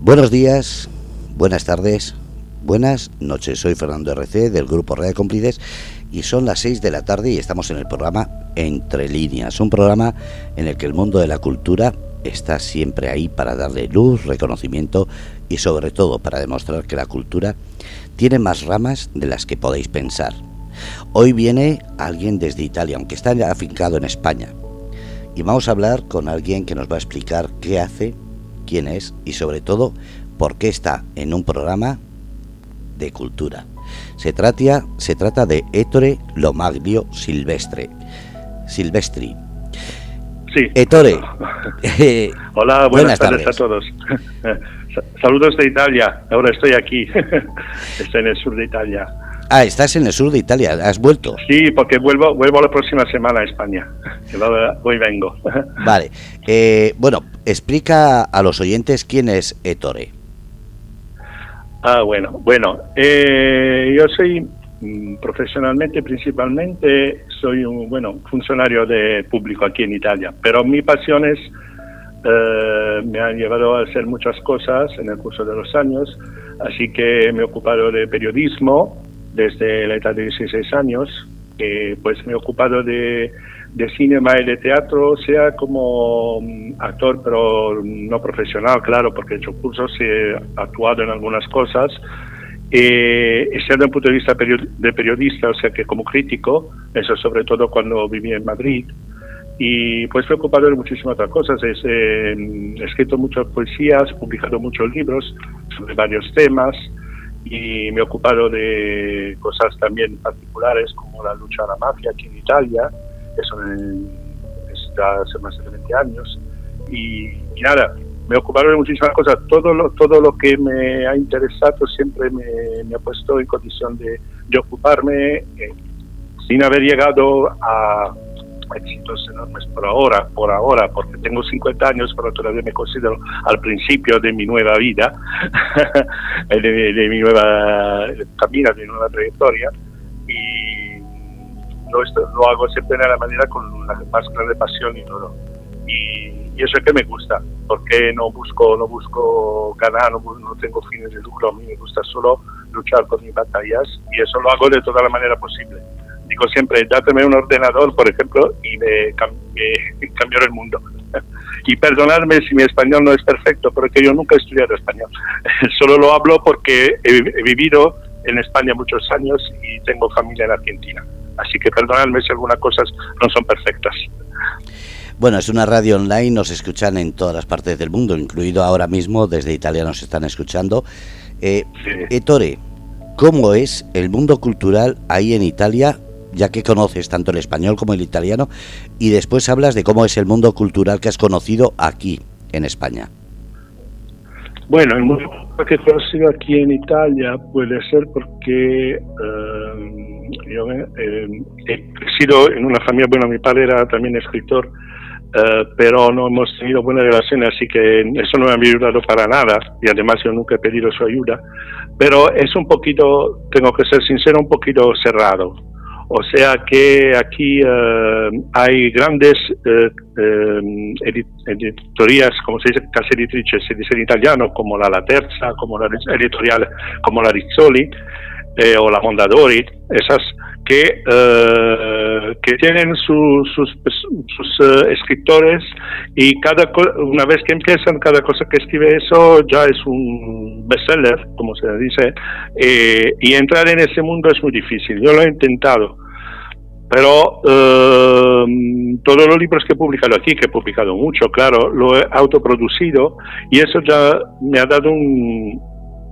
Buenos días, buenas tardes, buenas noches. Soy Fernando RC del grupo Red de Cómplices y son las 6 de la tarde y estamos en el programa Entre Líneas, un programa en el que el mundo de la cultura está siempre ahí para darle luz, reconocimiento y sobre todo para demostrar que la cultura tiene más ramas de las que podéis pensar. Hoy viene alguien desde Italia, aunque está afincado en España. Y vamos a hablar con alguien que nos va a explicar qué hace quién es y sobre todo por qué está en un programa de cultura. Se trata, se trata de Ettore Lomaglio Silvestre. Silvestri. Sí. Ettore. Hola, buenas, tardes, a todos. Saludos de Italia. Ahora estoy aquí. estoy en el sur de Italia. Ah, estás en el sur de Italia, ¿has vuelto? Sí, porque vuelvo, vuelvo la próxima semana a España, hoy vengo. Vale, eh, bueno, explica a los oyentes quién es Ettore. Ah, bueno, bueno, eh, yo soy mm, profesionalmente, principalmente, soy un, bueno, funcionario de público aquí en Italia, pero mi pasión es, eh, me han llevado a hacer muchas cosas en el curso de los años, así que me he ocupado de periodismo, desde la edad de 16 años, pues me he ocupado de, de cinema y de teatro, sea como mm, actor, pero no profesional, claro, porque he hecho cursos y he actuado en algunas cosas. Eh, desde un punto de vista de periodista, o sea que como crítico, eso sobre todo cuando viví en Madrid, y pues me he ocupado de muchísimas otras cosas. Eh, he escrito muchas poesías, publicado muchos libros sobre varios temas y me he ocupado de cosas también particulares como la lucha a la mafia aquí en Italia, eso en, hace más de 20 años. Y, nada, me he ocupado de muchísimas cosas. Todo lo, todo lo que me ha interesado siempre me, ha puesto en condición de, ocuparme eh, sin haber llegado a éxitos enormes por ahora, por ahora, porque tengo 50 años, pero todavía me considero al principio de mi nueva vida, de, mi nueva camino, de mi nueva trayectoria, y lo, hago siempre de la manera con la más grande pasión y todo. Y, eso es que me gusta, porque no busco, no busco ganar, no, no tengo fines de lucro, a mí me gusta solo luchar con mis batallas y eso lo hago de toda la manera posible digo siempre, dáteme un ordenador, por ejemplo, y me, cambió el mundo. Y perdonadme si mi español no es perfecto, pero que yo nunca he estudiado español. Solo lo hablo porque he, vivido en España muchos años y tengo familia en Argentina. Así que perdonadme si algunas cosas no son perfectas. Bueno, es una radio online, nos escuchan en todas las partes del mundo, incluido ahora mismo desde Italia nos están escuchando. Eh, Ettore, ¿cómo es el mundo cultural ahí en Italia ya que conoces tanto el español como el italiano, y después hablas de cómo es el mundo cultural que has conocido aquí, en España. Bueno, el mundo que he conocido aquí en Italia puede ser porque eh, yo eh, he sido en una familia, bueno, mi padre era también escritor, eh, pero no hemos tenido buena relación, así que eso no me ha ayudado para nada y además yo nunca he pedido su ayuda. Pero es un poquito, tengo que ser sincero, un poquito cerrado. O sea que aquí eh, hay grandes eh, eh, editorías, como se dice, casa editrices, se dice en italiano, como la La Terza, como la editorial, como la Rizzoli o la Mondadori, esas que, que tienen sus, sus escritores y cada una vez que empiezan, cada cosa que escribe eso ya es un bestseller, como se dice, y entrar en ese mundo es muy difícil. Yo lo he intentado pero eh, todos los libros que he publicado aquí, que he publicado mucho, claro, lo he autoproducido y eso ya me ha dado un,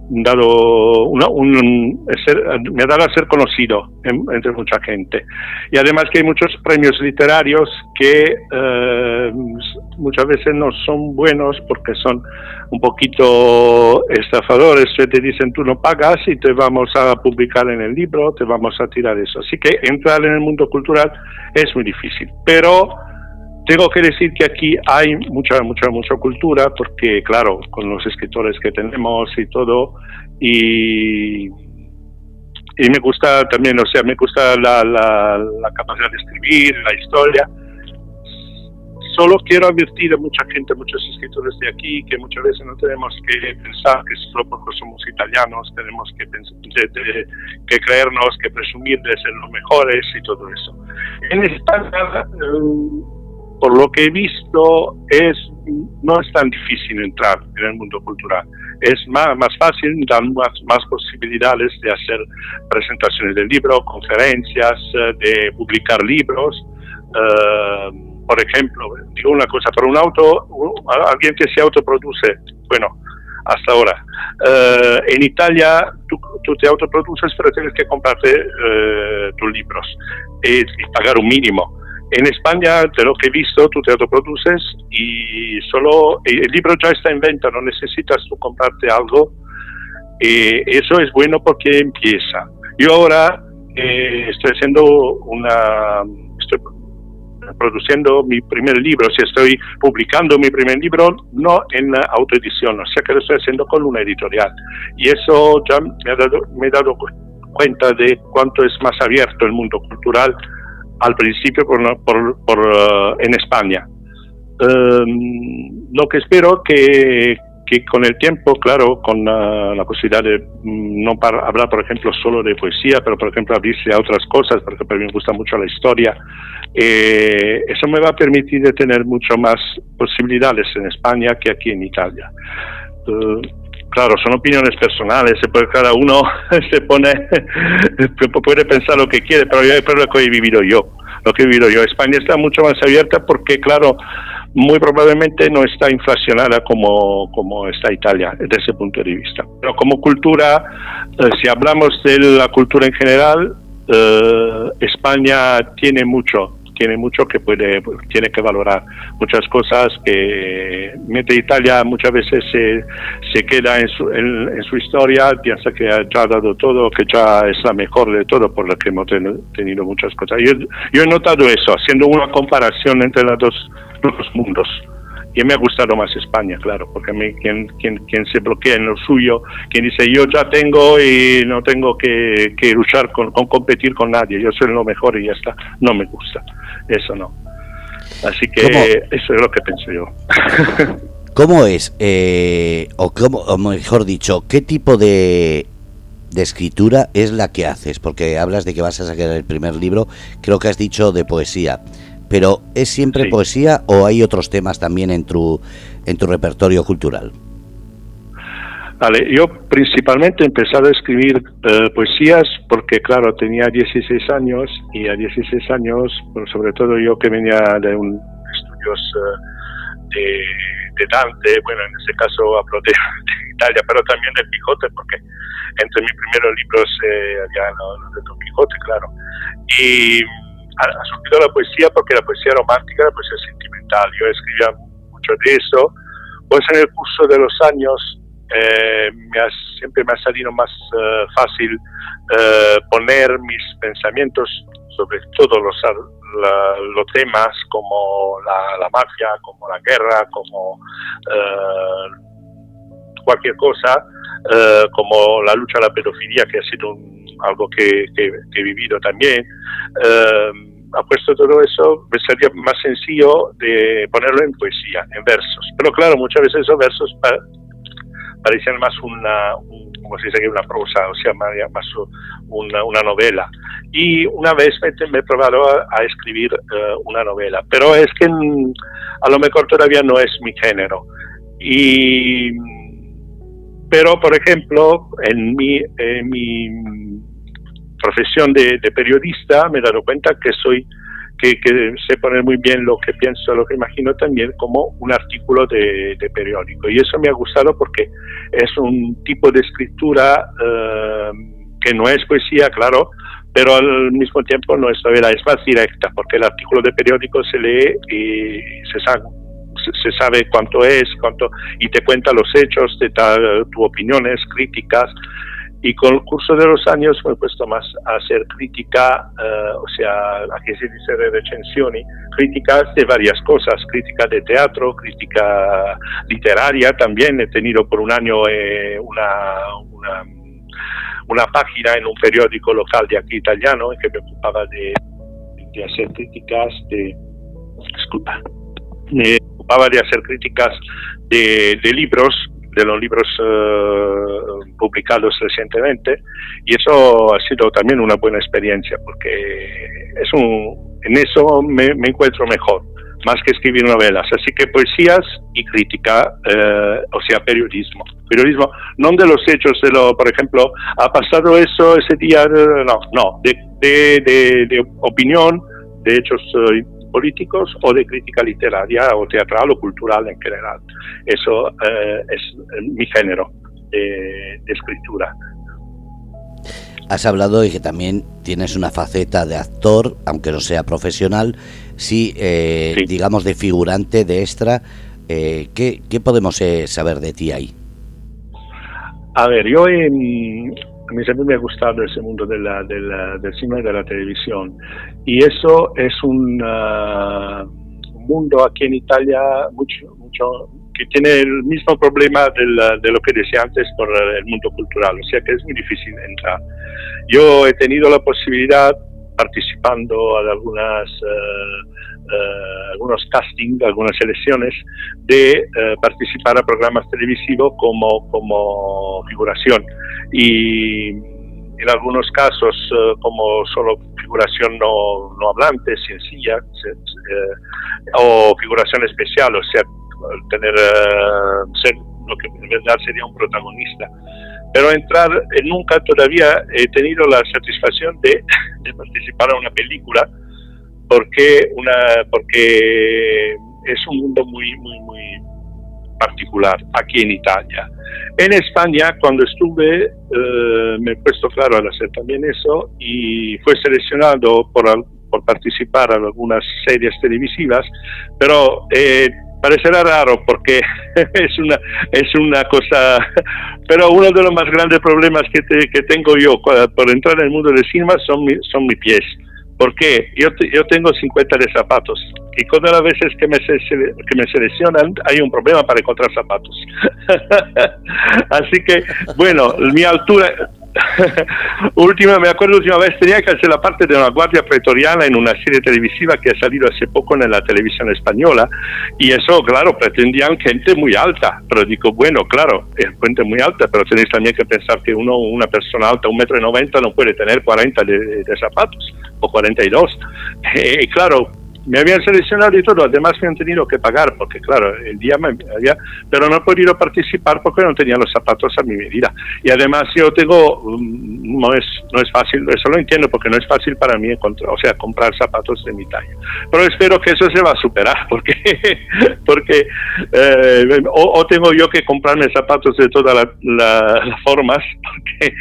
dado un, me ha dado a ser conocido entre mucha gente. Y además que hay muchos premios literarios que eh, muchas veces no son buenos porque son un poquito estafadores, que te dicen tú no pagas y te vamos a publicar en el libro, te vamos a tirar eso. Así que entrar en el mundo cultural es muy difícil. Pero tengo que decir que aquí hay mucha, mucha, mucha cultura, porque claro, con los escritores que tenemos y todo, y, y me gusta también, o sea, me gusta la, la, capacidad de escribir, la historia. solo quiero advertir a mucha gente, muchos escritores de aquí, que muchas veces no tenemos que pensar que solo porque somos italianos tenemos que, que creernos, que presumir de ser los mejores y todo eso. En España, eh, por lo que he visto, es no es tan difícil entrar en el mundo cultural. Es más, más fácil, dan más, más posibilidades de hacer presentaciones de libros, conferencias, eh, de publicar libros. Eh, por ejemplo, digo una cosa, para un auto, alguien que se autoproduce, bueno, hasta ahora. Eh, en Italia tú, te autoproduces, pero tienes que comprarte tus libros y, pagar un mínimo. En España, de lo que he visto, tú te autoproduces y solo el libro ya está en venta, no necesitas tú comprarte algo. Y eso es bueno porque empieza. Yo ahora eh, estoy haciendo una, estoy produciendo mi primer libro, si estoy publicando mi primer libro, no en autoedición, o sea que lo estoy haciendo con una editorial. Y eso ya me, ha dado, me he dado cuenta de cuánto es más abierto el mundo cultural al principio por, por, uh, en España. Um, lo que espero que, que con el tiempo, claro, con la posibilidad de mm, no para hablar, por ejemplo, solo de poesía, pero por ejemplo abrirse a otras cosas, porque a mí me gusta mucho la historia, eh, eso me va a permitir de tener mucho más posibilidades en España que aquí en Italia. Uh, claro, son opiniones personales, se puede, cada uno se pone, puede pensar lo que quiere, pero yo es lo que he vivido yo, lo que he vivido yo. España está mucho más abierta porque, claro, muy probablemente no está inflacionada como, como está Italia desde ese punto de vista. Pero como cultura, eh, si hablamos de la cultura en general, eh, España tiene mucho tiene mucho que puede, tiene que valorar muchas cosas que mete Italia muchas veces se, se queda en su, en, su historia, piensa que ha ya dado todo, que ya es la mejor de todo por lo que hemos tenido muchas cosas. Yo, yo he notado eso, haciendo una comparación entre los dos mundos y me ha gustado más España, claro, porque a mí quien, quien, quien se bloquea en lo suyo, quien dice yo ya tengo y no tengo que, que luchar con, con, competir con nadie, yo soy lo mejor y ya está, no me gusta, eso no. Así que eso es lo que pienso yo. ¿Cómo es, eh, o, cómo, o mejor dicho, qué tipo de, de escritura es la que haces? Porque hablas de que vas a sacar el primer libro, creo que has dicho de poesía pero ¿es siempre poesía o hay otros temas también en tu, en tu repertorio cultural? Vale, yo principalmente he empezado a escribir eh, poesías porque, claro, tenía 16 años y a 16 años, sobre todo yo que venía de un estudios eh, de, Dante, bueno, en ese caso hablo de, Italia, pero también del Quijote, porque entre mis primeros libros eh, había los de Don Quijote, claro. Y ha, surgido la poesía porque la poesía romántica, la poesía sentimental. Yo escribía mucho de eso. Pues en el curso de los años eh, me ha, siempre me ha salido más eh, fácil eh, poner mis pensamientos sobre todos los, los temas como la, la, mafia, como la guerra, como cualquier cosa, como la lucha a la pedofilia, que ha sido algo que, que, he vivido también puesto todo eso, me sería más sencillo de ponerlo en poesía, en versos. Pero claro, muchas veces esos versos parecían más una, como se dice, una prosa, o sea, más una, una novela. Y una vez me, he probado a, escribir eh, una novela, pero es que mm, a lo mejor todavía no es mi género. Y, pero, por ejemplo, en mi, en mi profesión de, periodista me he dado cuenta que soy que, sé poner muy bien lo que pienso, lo que imagino también como un artículo de, periódico. Y eso me ha gustado porque es un tipo de escritura eh, que no es poesía, claro, pero al mismo tiempo no es novela, es más directa, porque el artículo de periódico se lee y se sabe, se sabe cuánto es, cuánto, y te cuenta los hechos, te da tus opiniones, críticas, y con el curso de los años me he puesto más a hacer crítica, eh, o sea, aquí se dice de recensioni, críticas de varias cosas, crítica de teatro, crítica literaria también. He tenido por un año eh, una, una, página en un periódico local de aquí italiano que me ocupaba de, de hacer críticas de... Disculpa. me ocupaba de hacer críticas de, libros, de los libros eh, publicados recientemente, y eso ha sido también una buena experiencia, porque es un, en eso me, encuentro mejor, más que escribir novelas. Así que poesías y crítica, eh, o sea, periodismo. Periodismo, no de los hechos, de lo, por ejemplo, ha pasado eso ese día, no, no, de, de, de opinión, de hechos eh, políticos o de crítica literaria o teatral o cultural en general. Eso eh, es mi género de, escritura. Has hablado de que también tienes una faceta de actor, aunque no sea profesional, sí, eh, digamos de figurante, de extra. Eh, ¿qué, ¿qué, podemos saber de ti ahí? A ver, yo a mí siempre me ha gustado ese mundo de la, del cine y de la televisión. Y eso es un, mundo aquí en Italia mucho, mucho que tiene el mismo problema de lo que decía antes por el mundo cultural, o sea que es muy difícil entrar. Yo he tenido la posibilidad, participando de algunas, uh, uh, algunos castings, algunas elecciones, de uh, participar a programas televisivos como, como figuración y en algunos casos eh, como solo figuración no, hablante, sencilla, eh, o figuración especial, o sea, tener eh, ser lo que en verdad sería un protagonista. Pero entrar, nunca todavía he tenido la satisfacción de, de participar en una película porque una porque es un mundo muy muy muy particular aquí en Italia. En España, cuando estuve, eh, me he puesto claro al hacer también eso y fue seleccionado por, por participar en algunas series televisivas, pero eh, parecerá raro porque es una, es una cosa, pero uno de los más grandes problemas que, que tengo yo por entrar en el mundo del cine son, son mis pies porque yo, yo tengo 50 de zapatos y cada las veces que me, que me seleccionan hay un problema para encontrar zapatos. Así que, bueno, mi altura, última, me acuerdo última vez tenía que hacer la parte de una guardia pretoriana en una serie televisiva que ha salido hace poco en la televisión española y eso, claro, pretendían gente muy alta, pero digo, bueno, claro, es gente muy alta, pero tenéis también que pensar que uno, una persona alta, un metro y noventa, no puede tener 40 de, de zapatos o 42. Y claro, me habían seleccionado y todo, además me han tenido que pagar, porque claro, el día me había, pero no he podido participar porque no tenía los zapatos a mi medida. Y además yo tengo, mm, no es, no es fácil, eso lo entiendo, porque no es fácil para mí encontrar, o sea, comprar zapatos de mi talla. Pero espero que eso se va a superar, porque, porque eh, o, tengo yo que comprarme zapatos de todas las formas, porque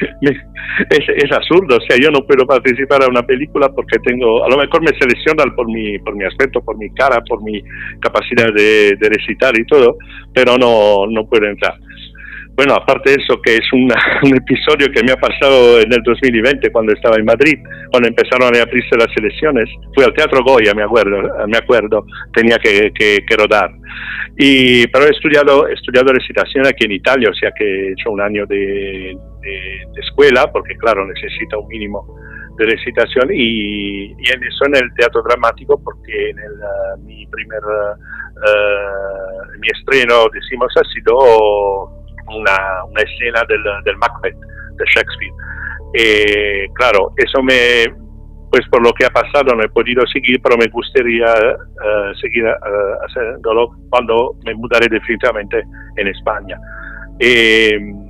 es, es absurdo, o sea, yo no puedo participar a una película porque tengo, a lo mejor me seleccionan por mi, por mi aspecto, por mi cara, por mi capacidad de, recitar y todo, pero no, no puedo entrar. Bueno, aparte de eso, que es un episodio que me ha pasado en el 2020 cuando estaba en Madrid, cuando empezaron a abrirse las elecciones, fui al Teatro Goya, me acuerdo, me acuerdo tenía que, que, rodar. Y, pero he estudiado, he estudiado recitación aquí en Italia, o sea que he hecho un año de, de escuela, porque claro, necesita un mínimo de recitación y, en eso en el teatro dramático porque en el, uh, mi primer uh, mi estreno decimos ha sido una, una escena del, del, Macbeth de Shakespeare. Y claro eso me pues por lo que ha pasado no he podido seguir pero me gustaría uh, seguir haciéndolo cuando me mudaré definitivamente en España. Y,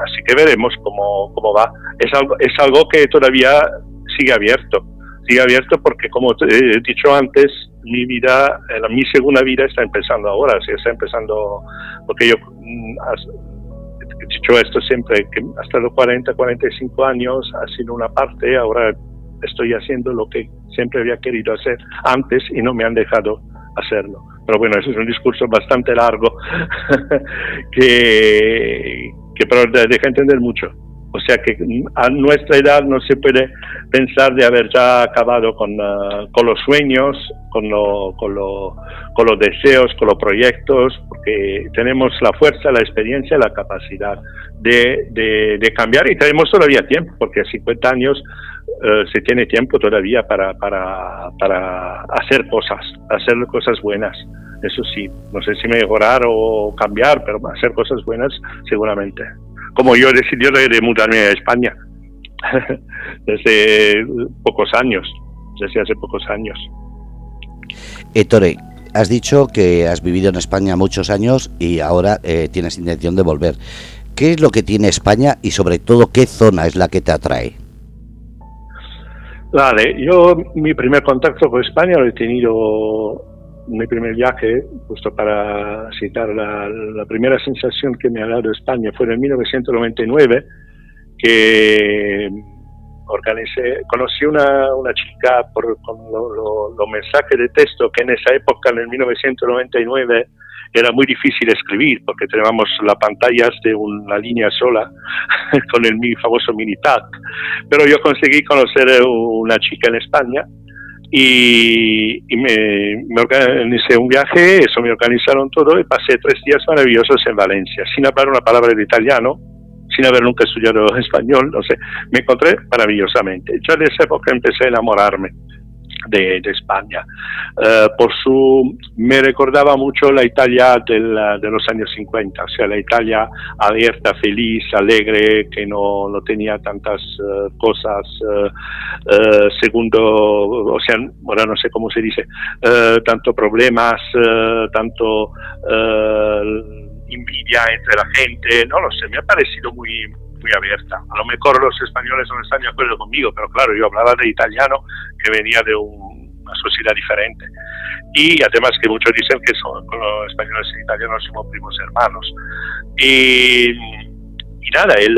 Así que veremos cómo, cómo va. Es algo, es algo que todavía sigue abierto. Sigue abierto porque, como he dicho antes, mi vida, eh, mi segunda vida está empezando ahora. Sí, está empezando, porque yo mm, he dicho esto siempre, que hasta los 40, 45 años ha sido una parte, ahora estoy haciendo lo que siempre había querido hacer antes y no me han dejado hacerlo. Pero bueno, eso es un discurso bastante largo que, que pero deja entender mucho. O sea que a nuestra edad no se puede pensar de haber ya acabado con, ah, con los sueños, con, lo, con, lo, con, los deseos, con los proyectos, porque tenemos la fuerza, la experiencia, la capacidad de, de, cambiar y tenemos todavía tiempo, porque a 50 años eh, se tiene tiempo todavía para, para, para hacer cosas, hacer cosas buenas. Eso sí, no sé si mejorar o cambiar, pero hacer cosas buenas seguramente. Como yo decidí de mudarme a España desde pocos años, desde hace pocos años. Ettore, has dicho que has vivido en España muchos años y ahora eh, tienes intención de volver. ¿Qué es lo que tiene España y sobre todo qué zona es la que te atrae? Vale, yo mi primer contacto con España lo he tenido mi primer viaje, justo para citar la, la, primera sensación que me ha dado España fue en 1999, que conocí una, una chica por con los mensajes de texto que en esa época, en el 1999, era muy difícil escribir porque teníamos las pantallas de una línea sola con el famoso mini Pero yo conseguí conocer una chica en España y, me, me, organicé un viaje, eso me organizaron todo y pasé tres días maravillosos en Valencia, sin hablar una palabra de italiano, sin haber nunca estudiado español, no sé, me encontré maravillosamente. Ya de esa época empecé a enamorarme de, España. Eh, por su, me recordaba mucho la Italia de los años 50, o sea, la Italia abierta, feliz, alegre, que no, no tenía tantas eh, cosas, uh, segundo, o sea, ahora no sé cómo se dice, tanto problemas, tanto envidia entre la gente, no lo sé, me ha parecido muy, muy abierta. A lo mejor los españoles no están de acuerdo conmigo, pero claro, yo hablaba de italiano que venía de una sociedad diferente. Y además que muchos dicen que son, los españoles y italianos somos primos hermanos. Y, y nada, el,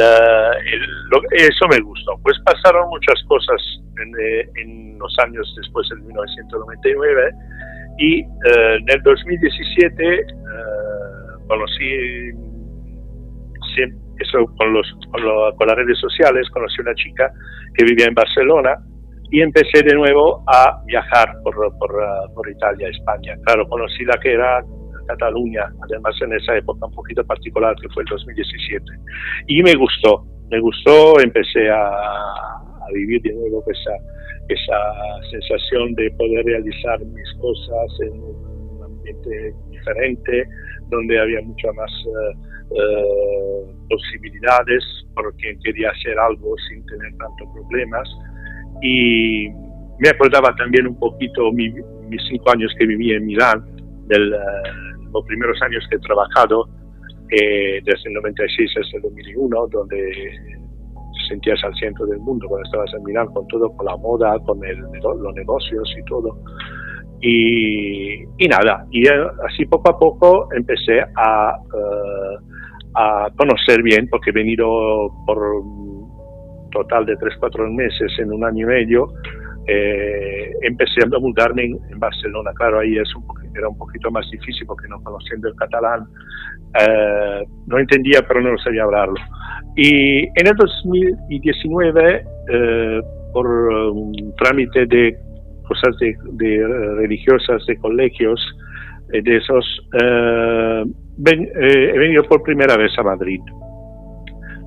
eso me gustó. Pues pasaron muchas cosas en, eh, en los años después del 1999 y eh, en el 2017 eh, conocí eso con, los, con, las redes sociales, conocí una chica que vivía en Barcelona y empecé de nuevo a viajar por, por, por Italia, España. Claro, conocí la que era Cataluña, además en esa época un poquito particular que fue el 2017. Y me gustó, me gustó, empecé a, a vivir de nuevo esa, esa sensación de poder realizar mis cosas en un ambiente diferente, donde había mucha más... Eh, eh, posibilidades porque quería hacer algo sin tener tantos problemas y me acordaba también un poquito mis cinco años que viví en Milán, de eh, los primeros años que he trabajado, eh, desde el 96 hasta el 2001, donde sentías al centro del mundo cuando estabas en Milán, con todo, con la moda, con el, los negocios y todo. Y, y, nada, y así poco a poco empecé a a conocer bien, porque he venido por total de 3-4 meses en un año y medio. Eh, empecé a mudarme en, Barcelona. Claro, ahí es un era un poquito más difícil porque no conociendo el catalán, eh, no entendía, pero no sabía hablarlo. Y en el 2019, eh, por un trámite de cosas de, de religiosas de colegios, de esos, eh, he venido por primera vez a Madrid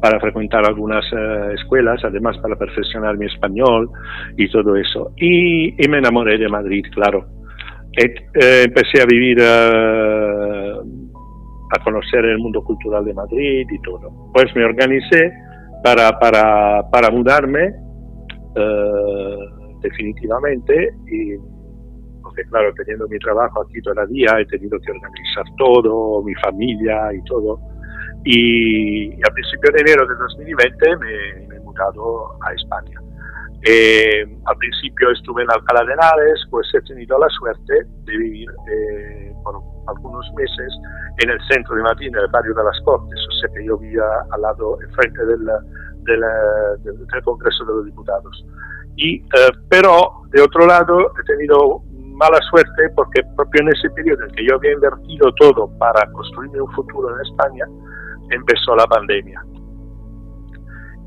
para frecuentar algunas eh, escuelas, además para perfeccionar mi español y todo eso. Y, me enamoré de Madrid, claro. Eh, empecé a vivir, a conocer el mundo cultural de Madrid y todo. Pues me organicé para, para, para mudarme definitivamente y claro, teniendo mi trabajo aquí todavía, he tenido que organizar todo, mi familia y todo. Y, a principios de enero de 2020 me, he mudado a España. Eh, al principio estuve en Alcalá de Henares, pues he tenido la suerte de vivir eh, por algunos meses en el centro de Madrid, en el barrio de las Cortes, o sea que yo vivía al lado, enfrente del, del, del Congreso de los Diputados. Y, eh, pero de otro lado he tenido mala suerte porque propio en ese periodo en que yo había invertido todo para construirme un futuro en España, empezó la pandemia.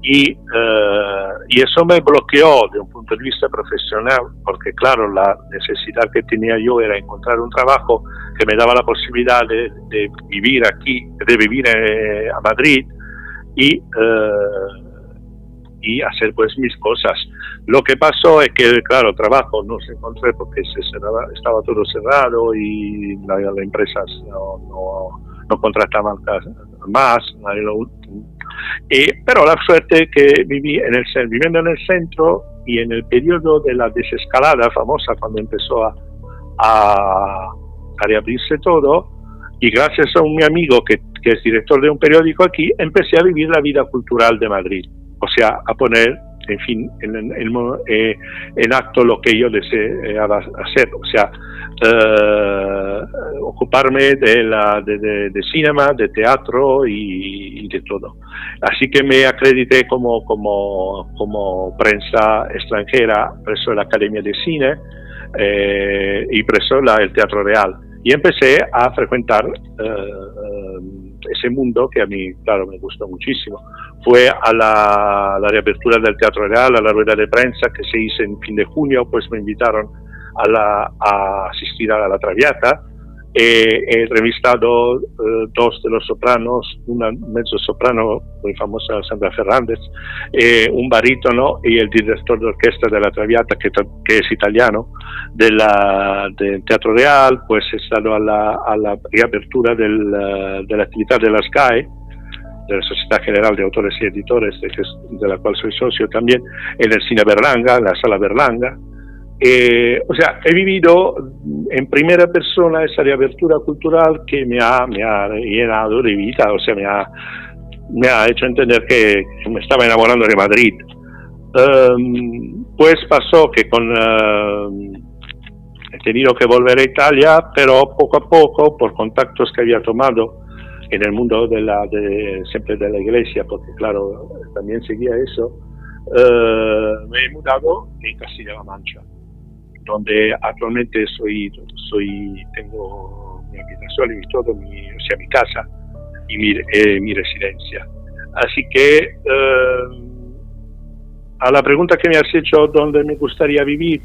Y, eh, y eso me bloqueó de un punto de vista profesional, porque claro, la necesidad que tenía yo era encontrar un trabajo que me daba la posibilidad de, vivir aquí, de vivir eh, a Madrid, y, eh, y hacer pues mis cosas. Lo que pasó es que, claro, trabajo no se encontré porque se cerraba, estaba todo cerrado y las la empresas no, no, no, contrataban más. pero la suerte que viví en el, viviendo en el centro y en el periodo de la desescalada famosa cuando empezó a, a, a reabrirse todo, y gracias a un mi amigo que, que, es director de un periódico aquí, empecé a vivir la vida cultural de Madrid, o sea, a poner, en fin, en, en, eh, en acto lo que yo deseaba hacer, o sea, eh, ocuparme de, la, de, de, de, cinema, de teatro y, de todo. Así que me acredité como, como, como prensa extranjera, preso la Academia de Cine eh, y preso la, el Teatro Real y empecé a frecuentar uh, ese mundo que a mí, claro, me gustó muchísimo. Fue a la, reapertura del Teatro Real, a la rueda de prensa que se hizo en fin de junio, pues me invitaron a asistir a la Traviata he entrevistado eh, dos de los sopranos, una mezzo soprano muy famosa, Sandra Fernández, eh, un barítono y el director de orquesta de la Traviata, que, que es italiano, de del Teatro Real, pues he estado a la, a la reapertura del, uh, de la actividad de la SCAE, de la Sociedad General de Autores y Editores, de, de la cual soy socio también, en el Cine Berlanga, en la Sala Berlanga, eh, o sea, he vivido en primera persona esa reapertura cultural que me ha, me ha llenado de vida, o sea, me ha, me ha hecho entender que me estaba enamorando de Madrid. Um, pues pasó que con uh, he tenido que volver a Italia, pero poco a poco, por contactos que había tomado en el mundo de la, de, siempre de la iglesia, porque claro, también seguía eso, uh, me he mudado en Castilla-La Mancha donde actualmente soy, soy tengo mi habitación y todo, mi, o sea, mi casa y mi, eh, mi residencia. Así que eh, a la pregunta que me has hecho, ¿dónde me gustaría vivir?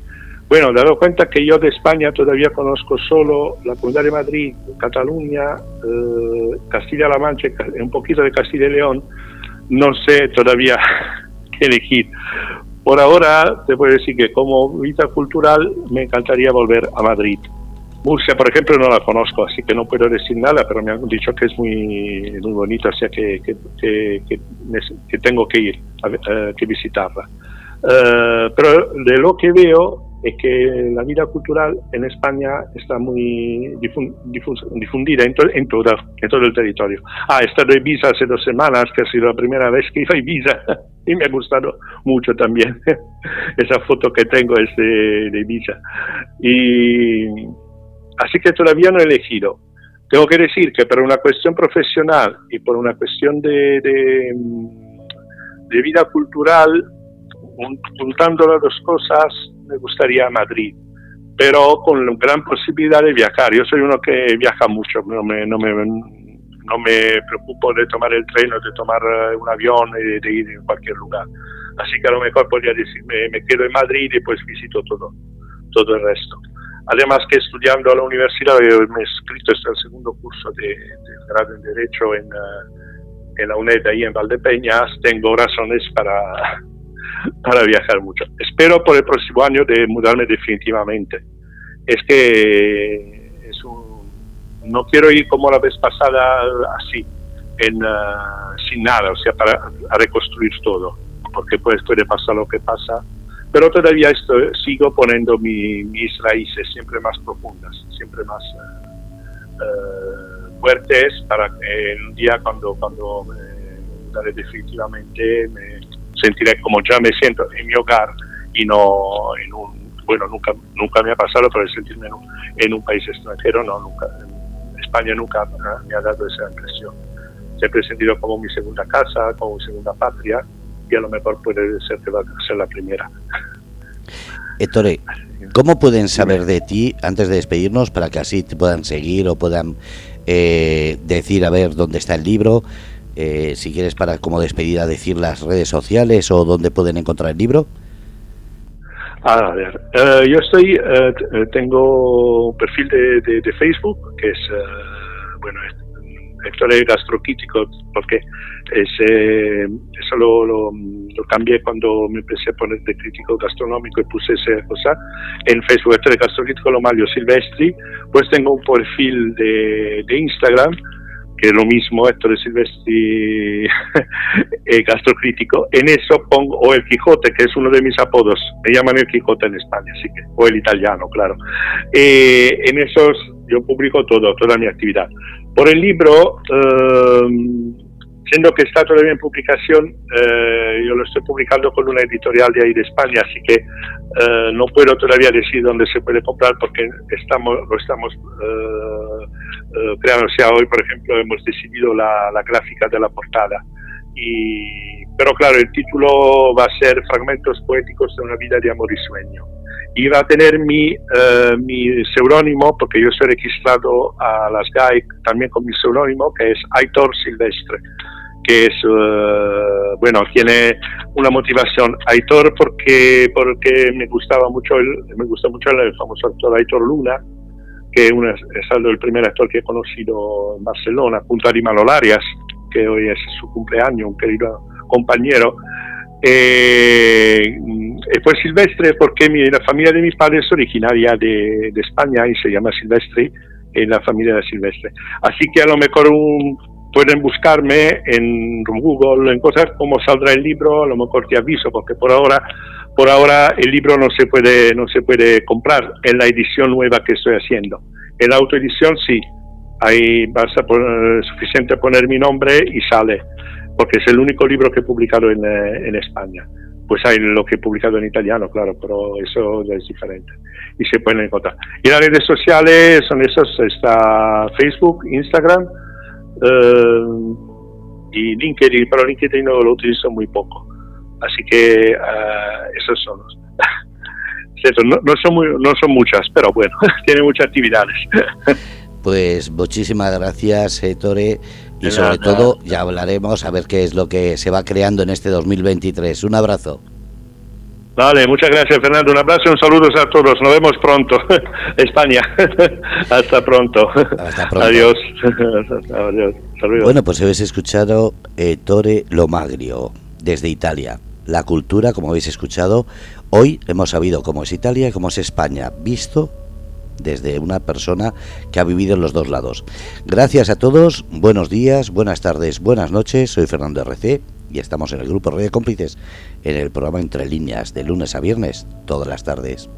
Bueno, dado cuenta que yo de España todavía conozco solo la Comunidad de Madrid, Cataluña, eh, Castilla-La Mancha, un poquito de Castilla y León, no sé todavía qué elegir. Por ahora te puedo decir que como vida cultural me encantaría volver a Madrid. Murcia, por ejemplo, no la conozco, así que no puedo decir nada, pero me han dicho que es muy, muy bonita, o sea que, que, tengo que ir, uh, que visitarla. Uh, pero de lo que veo es que la vida cultural en España está muy difundida en, to en, toda, en todo el territorio. Ah, he estado en Ibiza hace dos semanas, que ha sido la primera vez que iba a Ibiza y me ha gustado mucho también. Esa foto que tengo es de, de Ibiza. Y así que todavía no he elegido. Tengo que decir que por una cuestión profesional y por una cuestión de, de, de vida cultural, juntando las dos cosas, me gustaría Madrid, pero con gran posibilidad de viajar. Yo soy uno que viaja mucho, no me, preocupo de tomar el tren o de tomar eh, un avión y de ir en cualquier lugar. Así que a lo mejor podría decir, me, quedo en Madrid y pues visito todo, todo el resto. Además que estudiando a la universidad, me he escrito este el segundo curso de, grado en Derecho en, en la UNED ahí en Valdepeñas, tengo razones para, para viajar mucho. Espero por el próximo año de mudarme definitivamente. Es que es un, no quiero ir como la vez pasada así, en, uh, sin nada, o sea, para reconstruir todo, porque pues puede pasar lo que pasa. Pero todavía estoy, sigo poniendo mi, mis raíces siempre más profundas, siempre más uh, uh, fuertes para que un día cuando, cuando me definitivamente me, sentiré como ya me siento en mi hogar y no en un, bueno, nunca, nunca me ha pasado, pero sentirme en un, país extranjero, no, nunca, España nunca me ha dado esa impresión. Siempre he sentido como mi segunda casa, como mi segunda patria, y a lo mejor puede ser que va a ser la primera. Ettore, ¿cómo pueden saber de ti antes de despedirnos para que así te puedan seguir o puedan eh, decir a ver dónde está el libro? Eh, si quieres para como despedida decir las redes sociales o dónde pueden encontrar el libro. A ver, uh, yo estoy, uh, tengo un perfil de, de, de, Facebook que es, uh, bueno, es, Ettore Gastrocrítico, porque ese, eso lo, lo, cambié cuando me empecé a poner de crítico gastronómico y puse esa cosa. En Facebook, Ettore Gastrocrítico, lo Mario Silvestri. Pues tengo un perfil de, de Instagram que lo mismo Héctor Silvestri eh, gastrocrítico, en eso pongo, o el Quijote, que es uno de mis apodos, me llaman el Quijote en España, así que, o el italiano, claro. Eh, en esos yo publico todo, toda mi actividad. Por el libro, eh, siendo que está todavía en publicación, eh, lo estoy publicando con una editorial de ahí de España, así que eh, no puedo todavía decir dónde se puede comprar porque estamos, lo estamos eh, creando. O sea, hoy, por ejemplo, hemos decidido la, la, gráfica de la portada. Y, pero claro, el título va a ser Fragmentos poéticos de una vida de amor y sueño. Y va a tener mi, mi seudónimo, porque yo soy registrado a las GAI también con mi seudónimo, que es Aitor Silvestre que es, uh, bueno, tiene una motivación. Aitor porque, porque me gustaba mucho el, me gusta mucho el famoso actor Aitor Luna, que es, el primer actor que he conocido en Barcelona, junto a Arimal Olarias, que hoy es su cumpleaños, un querido compañero. Eh, y pues Silvestre porque mi, la familia de mis padres es originaria de, de España y se llama Silvestre en la familia de Silvestre. Así que a lo mejor un, pueden buscarme en Google, en cosas como saldrá el libro, a lo mejor te aviso, porque por ahora, por ahora el libro no se puede, no se puede comprar en la edición nueva que estoy haciendo. En la autoedición sí, ahí vas a poner, suficiente poner mi nombre y sale, porque es el único libro que he publicado en, eh, en España. Pues hay lo que he publicado en italiano, claro, pero eso ya es diferente. Y se pueden encontrar. Y las redes sociales son esas, está Facebook, Instagram, Uh, y LinkedIn, pero LinkedIn no lo utilizo muy poco. Así que uh, esos son los. no, no, son muy, no son muchas, pero bueno, tiene muchas actividades. pues muchísimas gracias, Ettore. Y sobre todo, ya hablaremos a ver qué es lo que se va creando en este 2023. Un abrazo. Vale, muchas gracias Fernando. Un abrazo y un saludo a todos. Nos vemos pronto. España. Hasta pronto. Hasta pronto. Adiós. Adiós. Bueno, pues habéis escuchado eh, Tore Lomagrio desde Italia. La cultura, como habéis escuchado, hoy hemos sabido cómo es Italia y cómo es España, visto desde una persona que ha vivido en los dos lados. Gracias a todos, buenos días, buenas tardes, buenas noches. Soy Fernando RC y estamos en el grupo Red de Cómplices en el programa Entre Líneas de lunes a viernes todas las tardes.